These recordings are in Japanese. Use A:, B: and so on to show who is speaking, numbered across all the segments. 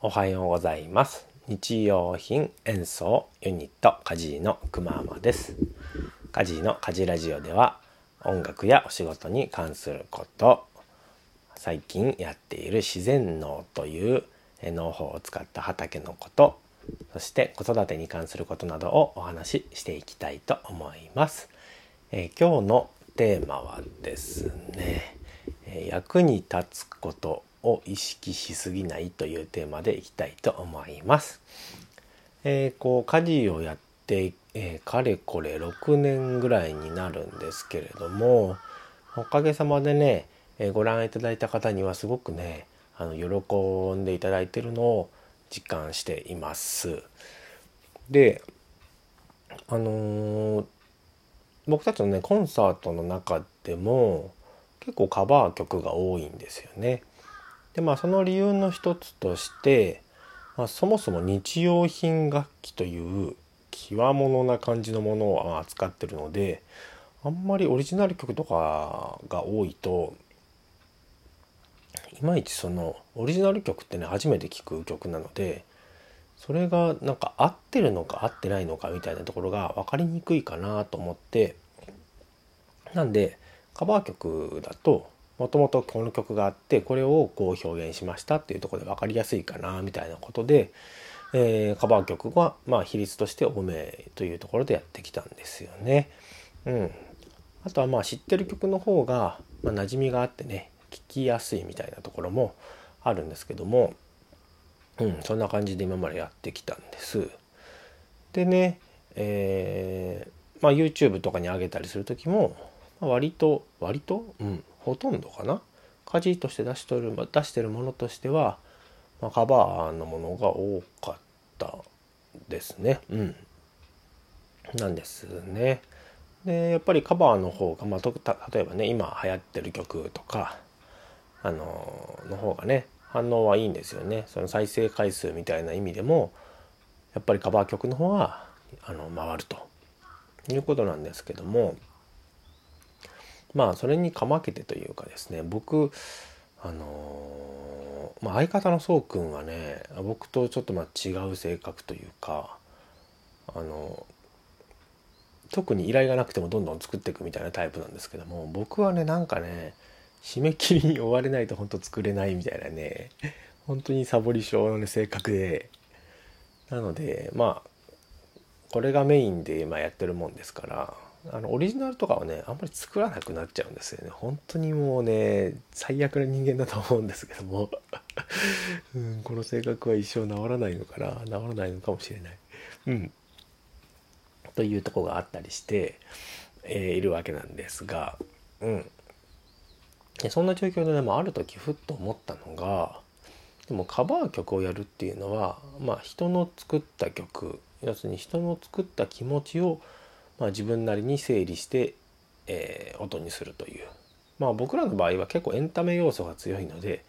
A: おはようございます。日用品演奏ユニットカジーのくままです。カジーのカジラジオでは音楽やお仕事に関すること最近やっている自然農という農法を使った畑のことそして子育てに関することなどをお話ししていきたいと思います、えー、今日のテーマはですね役に立つことを意識しすぎないというテーマでいきたいと思います。えー、こう家事をやって、えー、かれこれ6年ぐらいになるんですけれどもおかげさまでね、えー、ご覧いただいた方にはすごくねあの喜んでいただいてるのを実感しています。であのー、僕たちのねコンサートの中でも結構カバー曲が多いんですよね。でまあその理由の一つとして、まあ、そもそも日用品楽器という極物な感じのものを扱ってるのであんまりオリジナル曲とかが多いといまいちそのオリジナル曲ってね初めて聴く曲なのでそれがなんか合ってるのか合ってないのかみたいなところが分かりにくいかなと思ってなんでカバー曲だともともとこの曲があってこれをこう表現しましたっていうとこで分かりやすいかなみたいなことで、えー、カバー曲はまあ比率として多めというところでやってきたんですよね。うん、あとはまあ知ってる曲の方が、まあ、馴染みがあってね聴きやすいみたいなところもあるんですけども、うん、そんな感じで今までやってきたんです。でね、えー、まあ、YouTube とかに上げたりする時も、ま、割と割と、うん、ほとんどかな？家事として出しとる出してるものとしては、まあ、カバーのものが多かったですね。うん。なんですね。でやっぱりカバーの方が、まあ、例えばね今流行ってる曲とかあのの方がね反応はいいんですよね。その再生回数みたいな意味でもやっぱりカバー曲の方があの回るということなんですけども。まあそれにかまけてというかですね僕あのー、まあ、相方のそうくんはね僕とちょっとまあ違う性格というかあの特に依頼がなくてもどんどん作っていくみたいなタイプなんですけども僕はねなんかね締め切りに追われないと本当作れないみたいなね本当にサボり症の、ね、性格で。なのでまあこれがメインで今やってるもんですからあのオリジナルとかはねあんまり作らなくなっちゃうんですよね。本当にもうね最悪な人間だと思うんですけども。うん、この性格は一生治らないのかな？治らないのかもしれない。うん、というとこがあったりして、えー、いるわけなんですが、うん、でそんな状況でね、まあ、ある時ふっと思ったのがでもカバー曲をやるっていうのは、まあ、人の作った曲要するに人の作った気持ちをまあ、自分なりに整理して、えー、音にするという、まあ、僕らの場合は結構エンタメ要素が強いので、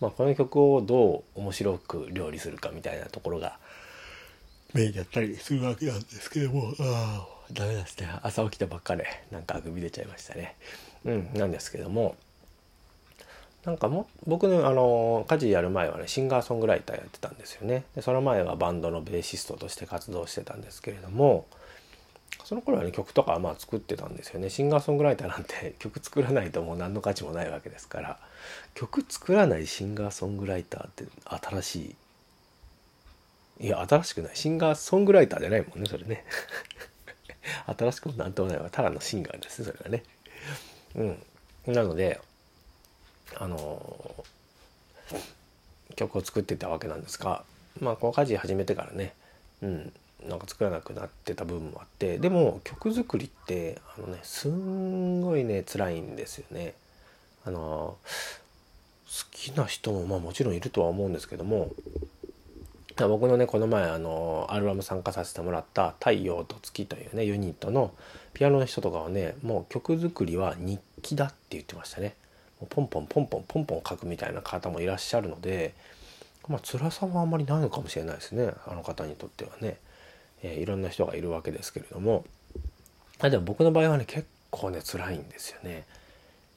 A: まあ、この曲をどう面白く料理するかみたいなところがメインだったりするわけなんですけどもああダメですね朝起きたばっかでなんかあくび出ちゃいましたね。うん、なんですけどもなんかも僕のあの家事やる前はねシンガーソングライターやってたんですよね。でその前はバンドのベーシストとして活動してたんですけれどもその頃はね曲とかまあ作ってたんですよね。シンガーソングライターなんて 曲作らないともう何の価値もないわけですから。曲作らないシンガーソングライターって新しいいや新しくない。シンガーソングライターじゃないもんねそれね。新しくもなんともないわ。ただのシンガーですねそれはね。うん。なのであの曲を作ってたわけなんですがまあこの家事始めてからね。うん。なんか作らなくなってた部分もあってでも曲作りってあのねすんごいね辛いんですよね。あの好きな人もまあもちろんいるとは思うんですけども僕のねこの前あのアルバム参加させてもらった「太陽と月」というねユニットのピアノの人とかはねもう曲作りは日記だって言ってましたね。ポンポンポンポンポンポン書くみたいな方もいらっしゃるのでまあ辛さはあんまりないのかもしれないですねあの方にとってはね。えー、いろんな人がいるわけですけれどもあでも僕の場合はね結構ね辛いんですよね。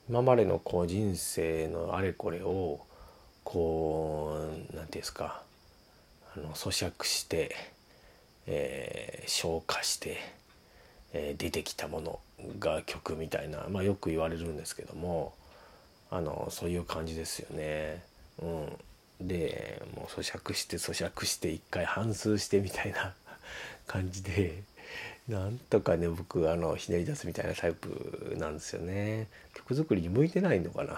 A: 今までのこう人生のあれこれをこう何て言うんですかあの咀嚼して、えー、消化して、えー、出てきたものが曲みたいな、まあ、よく言われるんですけどもあのそういう感じですよね。うん、でもう咀嚼して咀嚼して一回反芻してみたいな感じでなんとかね僕あのひねり出すみたいなタイプなんですよね。曲作りに向いてないのかな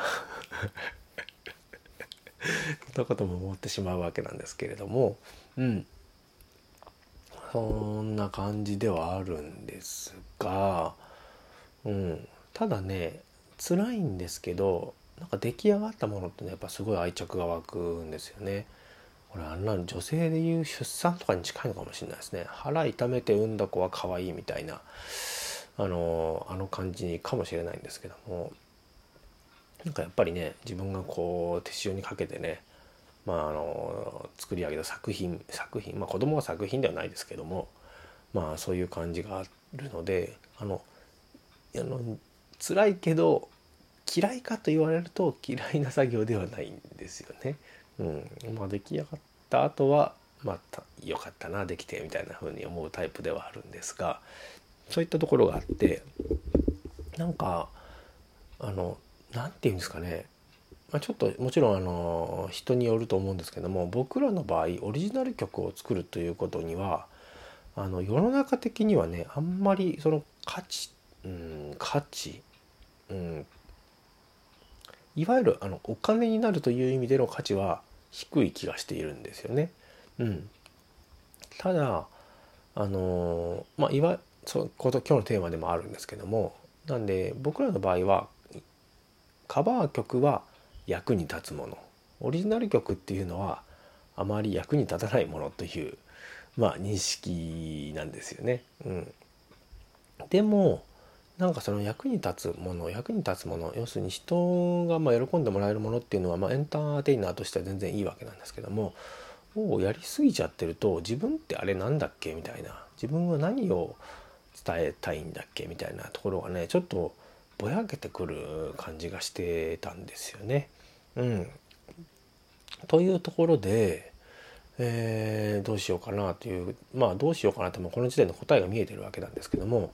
A: そんなことも思ってしまうわけなんですけれどもうんそんな感じではあるんですが、うん、ただね辛いんですけどなんか出来上がったものってねやっぱすごい愛着が湧くんですよね。これあんな女性でいう出産とかに近いのかもしれないですね。腹痛めて産んだ子は可愛いみたいなあのあの感じかもしれないんですけどもなんかやっぱりね自分がこう手塩にかけてねまああの作り上げた作品作品まあ子供は作品ではないですけどもまあそういう感じがあるのであのあの辛いけど嫌いかと言われると嫌いな作業ではないんですよね。うん、まあ出来上がった後はまた良かったなできてみたいな風に思うタイプではあるんですがそういったところがあってなんかあの何て言うんですかね、まあ、ちょっともちろんあの人によると思うんですけども僕らの場合オリジナル曲を作るということにはあの世の中的にはねあんまりその価値、うん、価値、うん、いわゆるあのお金になるという意味での価値は低い気がしているんですよね。うん、ただあのまあいわそうこと今日のテーマでもあるんですけどもなんで僕らの場合はカバー曲は役に立つものオリジナル曲っていうのはあまり役に立たないものというまあ認識なんですよね。うん、でもなんかその役に立つもの役に立つもの要するに人がま喜んでもらえるものっていうのは、ま、エンターテイナーとしては全然いいわけなんですけどもをやりすぎちゃってると自分ってあれなんだっけみたいな自分は何を伝えたいんだっけみたいなところがねちょっとぼやけてくる感じがしてたんですよね。うん、というところで、えー、どうしようかなというまあどうしようかなってもこの時点で答えが見えてるわけなんですけども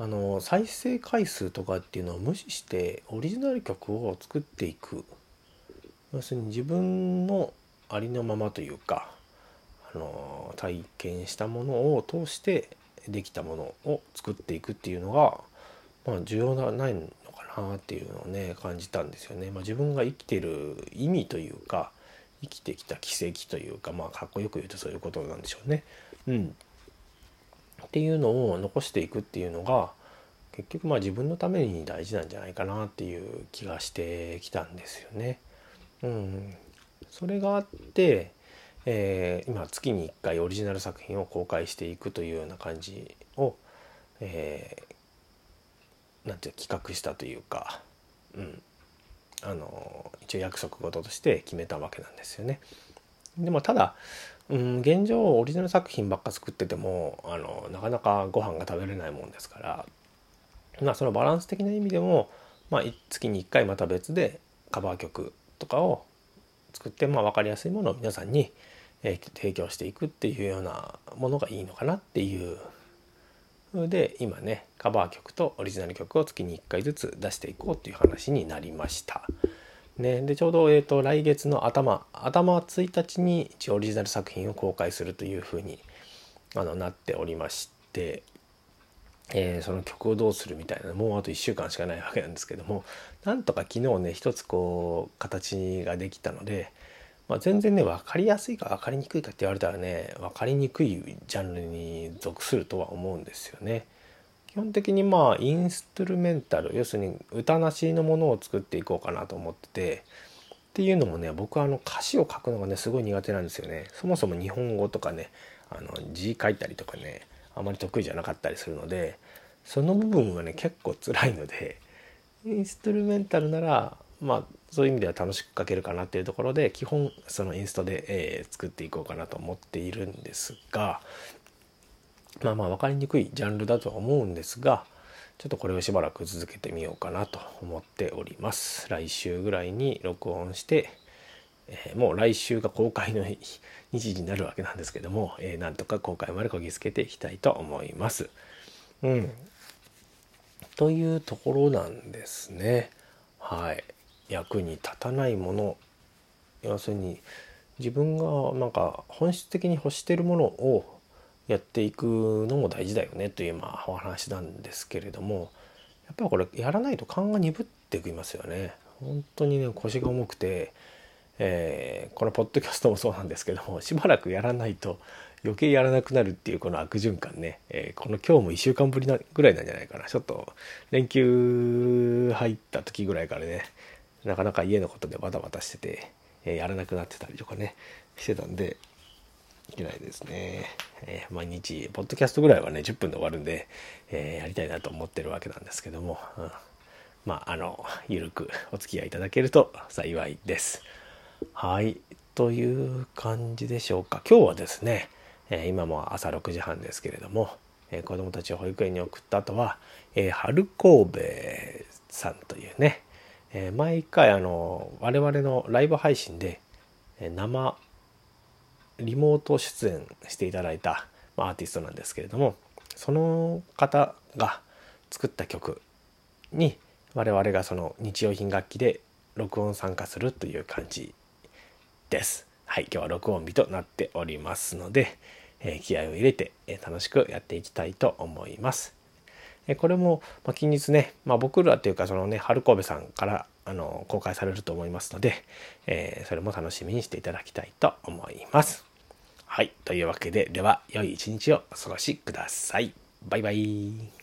A: あの再生回数とかっていうのを無視してオリジナル曲を作っていく要するに自分のありのままというかあの体験したものを通してできたものを作っていくっていうのが、まあ、重要なないのかなっていうのをね感じたんですよね。まあ、自分が生きてる意味というか生きてきた奇跡というかまあかっこよく言うとそういうことなんでしょうね。うん、っていうのを残していくっていうのが結局まあ自分のために大事なんじゃないかなっていう気がしてきたんですよね。うん、それがあって、えー、今月に1回オリジナル作品を公開していくというような感じを、えー、なんて企画したというか、うん、あの一応約束事として決めたわけなんですよね。でもただ、うん、現状オリジナル作品ばっか作っててもあのなかなかご飯が食べれないもんですから、まあ、そのバランス的な意味でも、まあ、月に1回また別でカバー曲とかを作って、まあ、分かりやすいものを皆さんに、え提供していくっていうようなものがいいのかなっていうで今ねカバー曲とオリジナル曲を月に1回ずつ出していこうっていう話になりました。ね、でちょうど、えーと、来月の頭頭1日に一応オリジナル作品を公開するというふうにあのなっておりまして、えー、その曲をどうするみたいなもうあと1週間しかないわけなんですけどもなんとか昨日ね一つこう形ができたので、まあ、全然ね分かりやすいか分かりにくいかって言われたらね分かりにくいジャンルに属するとは思うんですよね。本的にまあインストゥルメンタル要するに歌なしのものを作っていこうかなと思っててっていうのもね僕はあの歌詞を書くのがねすごい苦手なんですよね。そもそも日本語とかねあの字書いたりとかねあまり得意じゃなかったりするのでその部分はね結構辛いのでインストゥルメンタルならまあそういう意味では楽しく書けるかなっていうところで基本そのインストで、えー、作っていこうかなと思っているんですがまあまあ分かりにくいジャンルだとは思うんですがちょっとこれをしばらく続けてみようかなと思っております。来週ぐらいに録音して、えー、もう来週が公開の日時になるわけなんですけども、えー、なんとか公開までこぎつけていきたいと思います。うん。というところなんですね。はい。役に立たないもの要するに自分がなんか本質的に欲してるものをやっていくのも大事だよねというまあお話なんですけれどもやっぱりこれやらないと勘が鈍ってきますよね。本当にね腰が重くて、えー、このポッドキャストもそうなんですけどもしばらくやらないと余計やらなくなるっていうこの悪循環ね、えー、この今日も1週間ぶりなぐらいなんじゃないかなちょっと連休入った時ぐらいからねなかなか家のことでバタバタしてて、えー、やらなくなってたりとかねしてたんでいけないですね、えー、毎日ポッドキャストぐらいはね10分で終わるんで、えやりたいなと思ってるわけなんですけども、うん、まああのゆるくお付き合いいただけると幸いです。はい。という感じでしょうか。今日はですねえ今も朝6時半ですけれども、え子供たちを保育園に送った後は、え春神戸さんというね、え毎回あの我々のライブ配信で、え生リモート出演していただいた、まアーティストなんですけれどもその方が作った曲に我々がその日用品楽器で録音参加するという感じです。はい、今日は録音日となっておりますので、え気合を入れて、え楽しくやっていきたいと思います。えこれも、ま近日ね、まあ、僕らっていうかそのね春神戸さんからあの公開されると思いますので、えそれも楽しみにしていただきたいと思います。はい。というわけで、では、良い一日をお過ごしください。バイバイ。